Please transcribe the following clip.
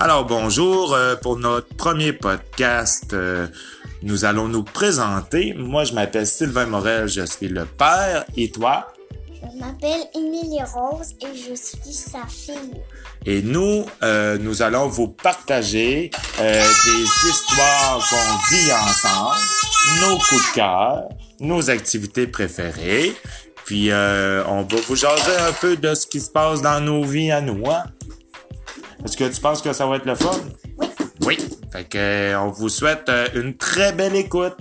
Alors bonjour, euh, pour notre premier podcast, euh, nous allons nous présenter. Moi, je m'appelle Sylvain Morel, je suis le père. Et toi? Je m'appelle Émilie Rose et je suis sa fille. Et nous, euh, nous allons vous partager euh, des histoires qu'on vit ensemble, nos coups de cœur, nos activités préférées. Puis euh, on va vous jaser un peu de ce qui se passe dans nos vies à nous. Hein? Est-ce que tu penses que ça va être le fun? Oui. Oui. Fait que euh, on vous souhaite euh, une très belle écoute.